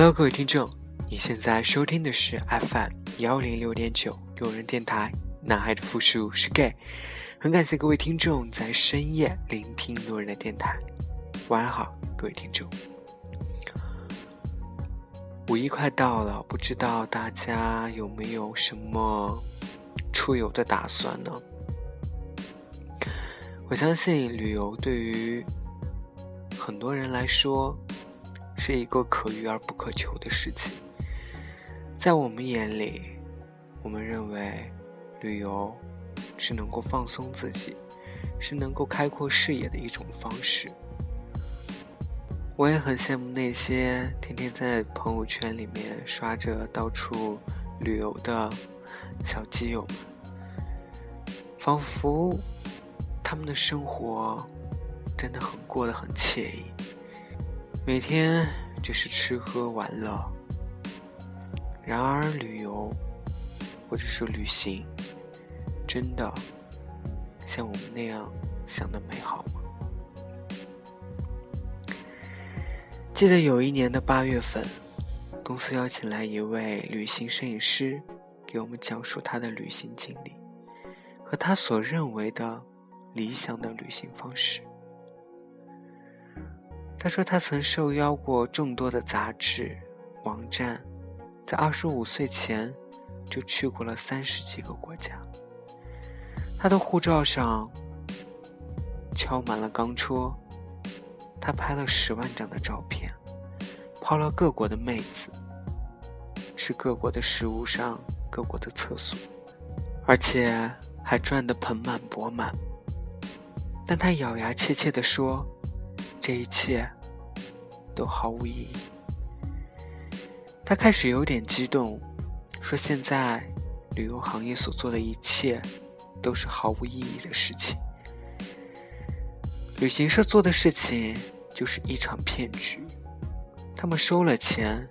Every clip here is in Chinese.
Hello，各位听众，你现在收听的是 FM 幺零六点九路人电台。男孩的复数是 gay，很感谢各位听众在深夜聆听路人的电台。晚上好，各位听众。五一快到了，不知道大家有没有什么出游的打算呢？我相信旅游对于很多人来说是一个可遇而不可求的事情。在我们眼里，我们认为。旅游是能够放松自己，是能够开阔视野的一种方式。我也很羡慕那些天天在朋友圈里面刷着到处旅游的小基友们，仿佛他们的生活真的很过得很惬意，每天就是吃喝玩乐。然而，旅游或者是旅行。真的像我们那样想的美好吗？记得有一年的八月份，公司邀请来一位旅行摄影师，给我们讲述他的旅行经历和他所认为的理想的旅行方式。他说，他曾受邀过众多的杂志、网站，在二十五岁前就去过了三十几个国家。他的护照上敲满了钢戳，他拍了十万张的照片，泡了各国的妹子，吃各国的食物上各国的厕所，而且还赚得盆满钵满。但他咬牙切切地说：“这一切都毫无意义。”他开始有点激动，说：“现在旅游行业所做的一切。”都是毫无意义的事情。旅行社做的事情就是一场骗局，他们收了钱，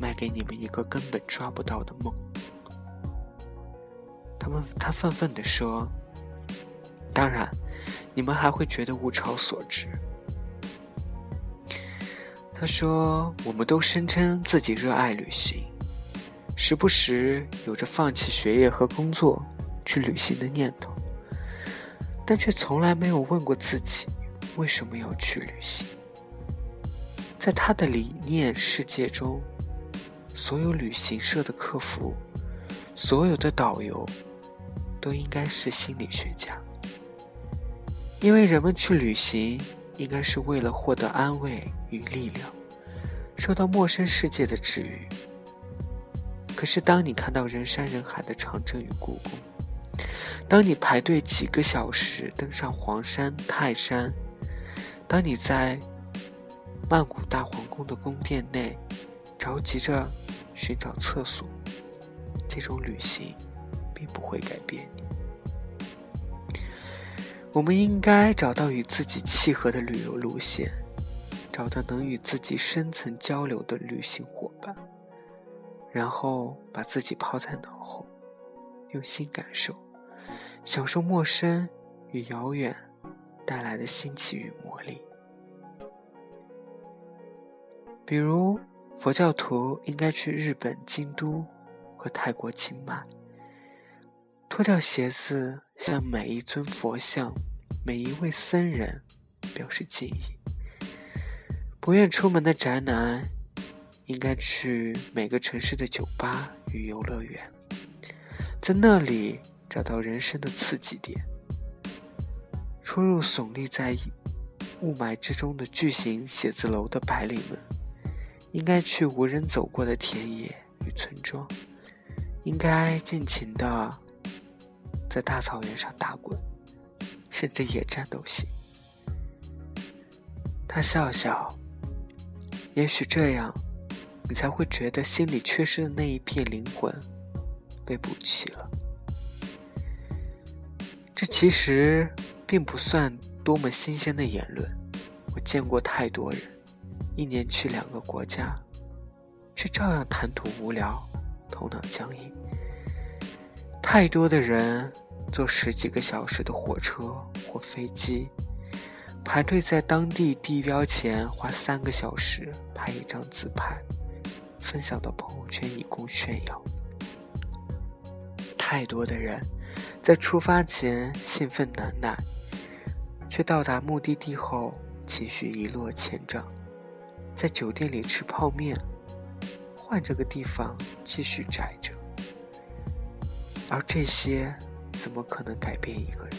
卖给你们一个根本抓不到的梦。他们他愤愤地说：“当然，你们还会觉得物超所值。”他说：“我们都声称自己热爱旅行，时不时有着放弃学业和工作。”去旅行的念头，但却从来没有问过自己为什么要去旅行。在他的理念世界中，所有旅行社的客服，所有的导游，都应该是心理学家，因为人们去旅行应该是为了获得安慰与力量，受到陌生世界的治愈。可是，当你看到人山人海的长城与故宫，当你排队几个小时登上黄山、泰山，当你在曼谷大皇宫的宫殿内着急着寻找厕所，这种旅行并不会改变你。我们应该找到与自己契合的旅游路线，找到能与自己深层交流的旅行伙伴，然后把自己抛在脑后，用心感受。享受陌生与遥远带来的新奇与魔力。比如，佛教徒应该去日本京都和泰国清迈，脱掉鞋子，向每一尊佛像、每一位僧人表示敬意。不愿出门的宅男，应该去每个城市的酒吧与游乐园，在那里。找到人生的刺激点。出入耸立在雾霾之中的巨型写字楼的白领们，应该去无人走过的田野与村庄，应该尽情的在大草原上打滚，甚至野战都行。他笑笑，也许这样，你才会觉得心里缺失的那一片灵魂被补齐了。这其实并不算多么新鲜的言论，我见过太多人，一年去两个国家，却照样谈吐无聊，头脑僵硬。太多的人坐十几个小时的火车或飞机，排队在当地地标前花三个小时拍一张自拍，分享到朋友圈以供炫耀。太多的人在出发前兴奋难耐，却到达目的地后情绪一落千丈。在酒店里吃泡面，换这个地方继续宅着，而这些怎么可能改变一个人？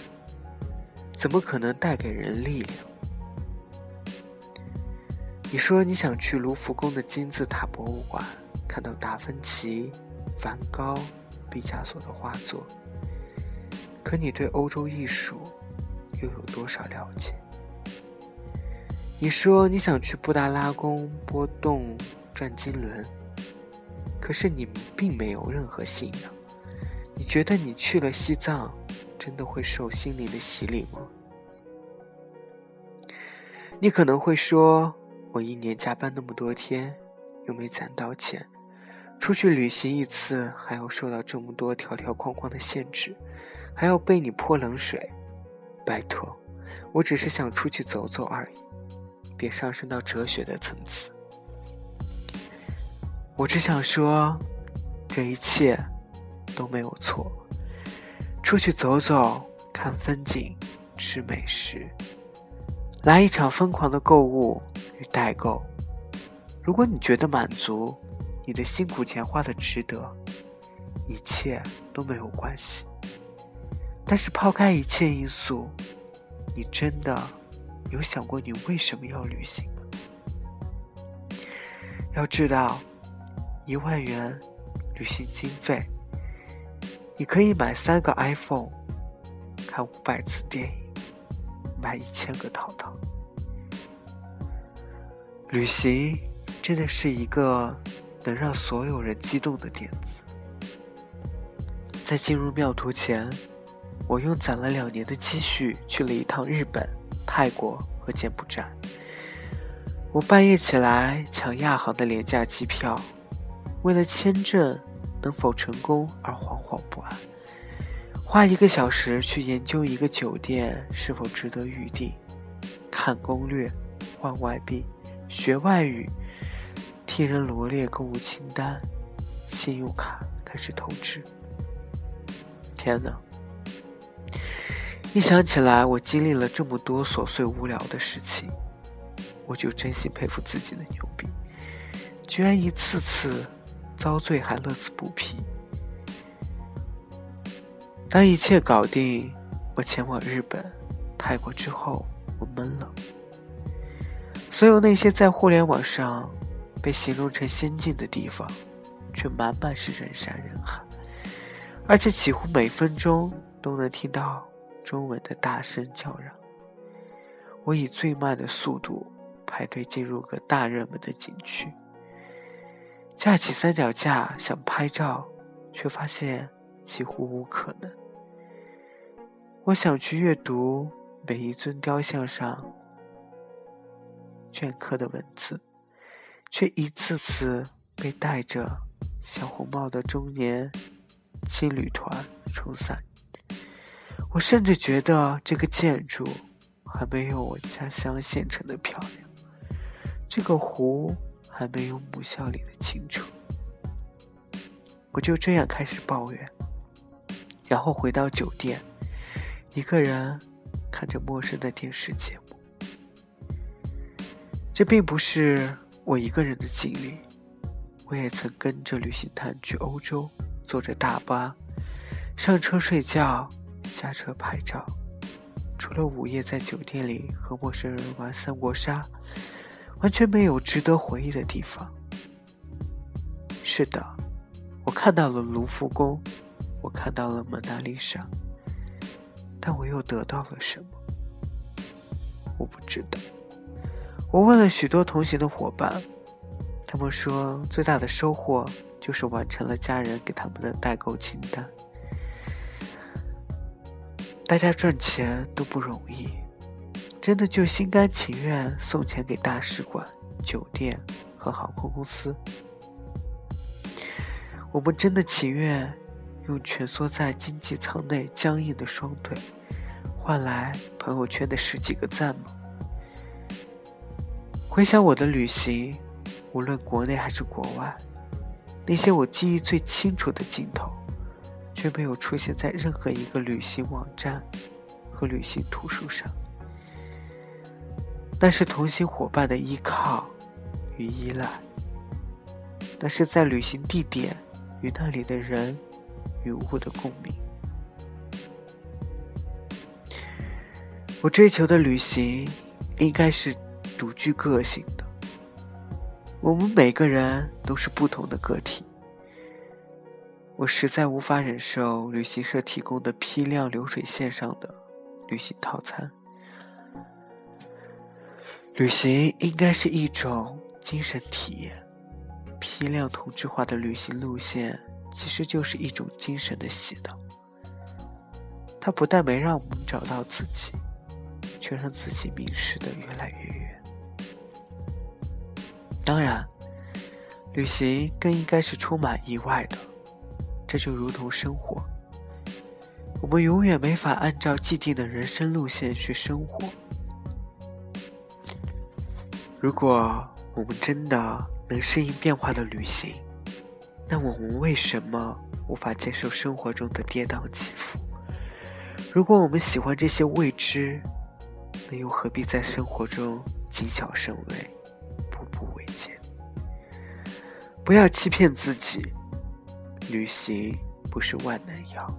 怎么可能带给人力量？你说你想去卢浮宫的金字塔博物馆看到达芬奇、梵高、毕加索的画作，可你对欧洲艺术又有多少了解？你说你想去布达拉宫波动转金轮，可是你并没有任何信仰。觉得你去了西藏，真的会受心灵的洗礼吗？你可能会说。我一年加班那么多天，又没攒到钱，出去旅行一次还要受到这么多条条框框的限制，还要被你泼冷水。拜托，我只是想出去走走而已，别上升到哲学的层次。我只想说，这一切都没有错。出去走走，看风景，吃美食，来一场疯狂的购物与。代购，如果你觉得满足，你的辛苦钱花的值得，一切都没有关系。但是抛开一切因素，你真的有想过你为什么要旅行吗？要知道，一万元旅行经费，你可以买三个 iPhone，看五百次电影，买一千个套套。旅行真的是一个能让所有人激动的点子。在进入庙途前，我用攒了两年的积蓄去了一趟日本、泰国和柬埔寨。我半夜起来抢亚航的廉价机票，为了签证能否成功而惶惶不安。花一个小时去研究一个酒店是否值得预订，看攻略，换外币。学外语，替人罗列购物清单，信用卡开始透支。天哪！一想起来我经历了这么多琐碎无聊的事情，我就真心佩服自己的牛逼，居然一次次遭罪还乐此不疲。当一切搞定，我前往日本、泰国之后，我闷了。所有那些在互联网上被形容成先进的地方，却满满是人山人海，而且几乎每分钟都能听到中文的大声叫嚷。我以最慢的速度排队进入个大热门的景区，架起三脚架想拍照，却发现几乎无可能。我想去阅读每一尊雕像上。镌刻的文字，却一次次被戴着小红帽的中年青旅团冲散。我甚至觉得这个建筑还没有我家乡县城的漂亮，这个湖还没有母校里的清澈。我就这样开始抱怨，然后回到酒店，一个人看着陌生的电视节目。这并不是我一个人的经历，我也曾跟着旅行团去欧洲，坐着大巴，上车睡觉，下车拍照。除了午夜在酒店里和陌生人玩三国杀，完全没有值得回忆的地方。是的，我看到了卢浮宫，我看到了蒙娜丽莎，但我又得到了什么？我不知道。我问了许多同行的伙伴，他们说最大的收获就是完成了家人给他们的代购清单。大家赚钱都不容易，真的就心甘情愿送钱给大使馆、酒店和航空公司。我们真的情愿用蜷缩在经济舱内僵硬的双腿，换来朋友圈的十几个赞吗？回想我的旅行，无论国内还是国外，那些我记忆最清楚的镜头，却没有出现在任何一个旅行网站和旅行图书上。那是同行伙伴的依靠与依赖，那是在旅行地点与那里的人与物的共鸣。我追求的旅行，应该是独具个性的。我们每个人都是不同的个体。我实在无法忍受旅行社提供的批量流水线上的旅行套餐。旅行应该是一种精神体验。批量同质化的旅行路线，其实就是一种精神的洗脑。它不但没让我们找到自己。却让自己迷失的越来越远。当然，旅行更应该是充满意外的。这就如同生活，我们永远没法按照既定的人生路线去生活。如果我们真的能适应变化的旅行，那我们为什么无法接受生活中的跌宕起伏？如果我们喜欢这些未知，那又何必在生活中谨小慎微、步步为艰？不要欺骗自己，旅行不是万能药，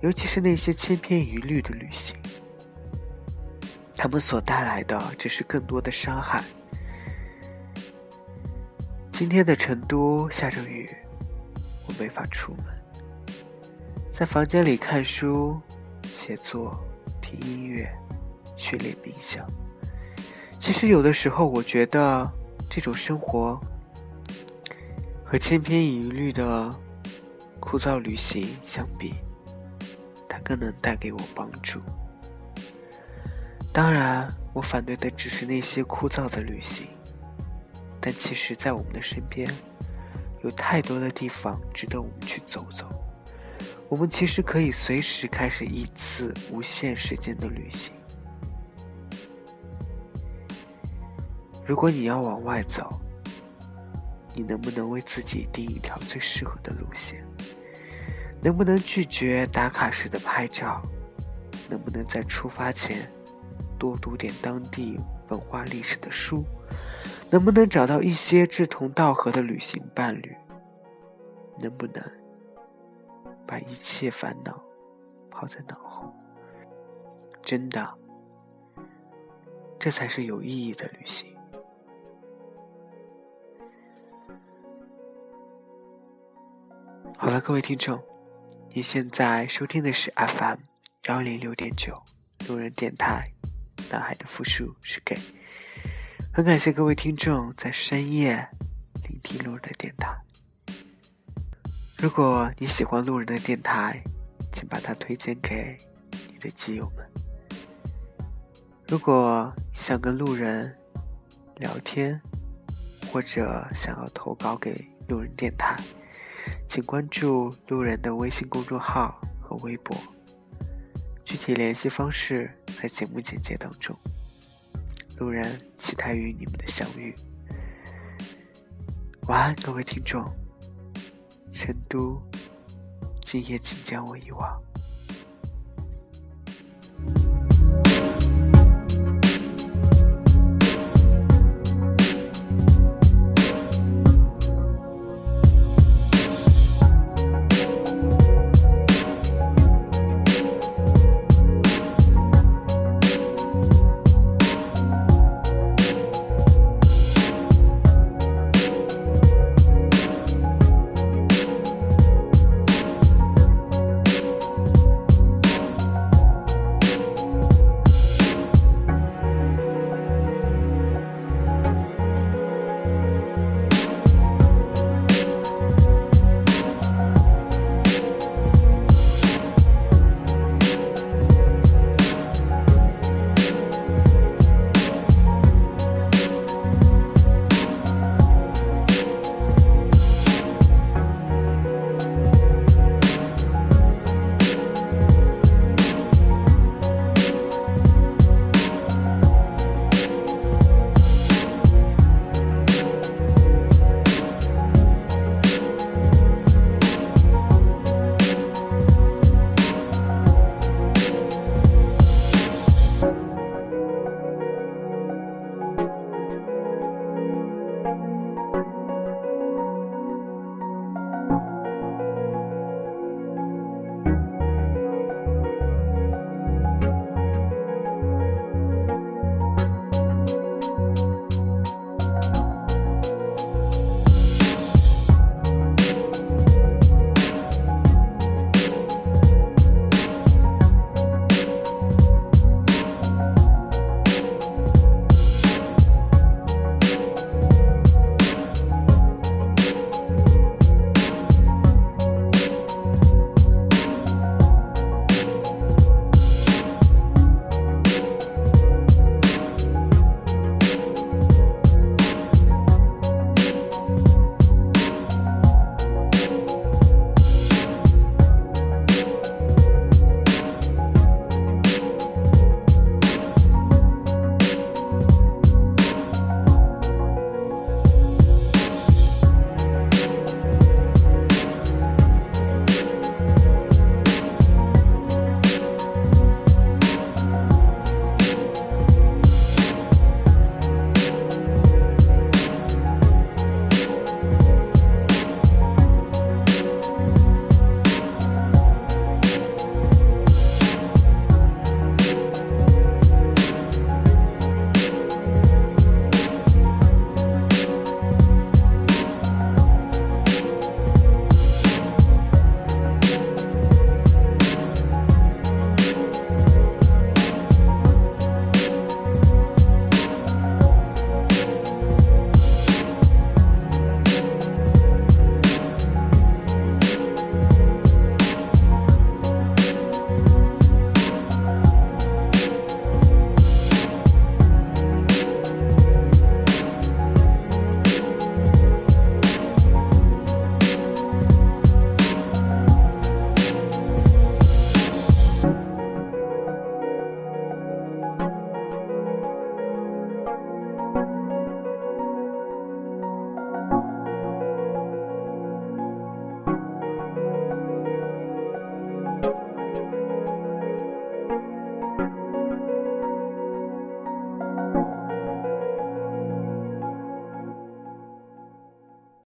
尤其是那些千篇一律的旅行，他们所带来的只是更多的伤害。今天的成都下着雨，我没法出门，在房间里看书、写作、听音乐。训练冥想。其实有的时候，我觉得这种生活和千篇一律的枯燥旅行相比，它更能带给我帮助。当然，我反对的只是那些枯燥的旅行，但其实，在我们的身边，有太多的地方值得我们去走走。我们其实可以随时开始一次无限时间的旅行。如果你要往外走，你能不能为自己定一条最适合的路线？能不能拒绝打卡式的拍照？能不能在出发前多读点当地文化历史的书？能不能找到一些志同道合的旅行伴侣？能不能把一切烦恼抛在脑后？真的，这才是有意义的旅行。好了，各位听众，你现在收听的是 FM 幺零六点九路人电台，大海的复数是 gay。很感谢各位听众在深夜聆听路人的电台。如果你喜欢路人的电台，请把它推荐给你的基友们。如果你想跟路人聊天，或者想要投稿给路人电台。请关注路人的微信公众号和微博，具体联系方式在节目简介当中。路人期待与你们的相遇。晚安，各位听众。成都，今夜请将我遗忘。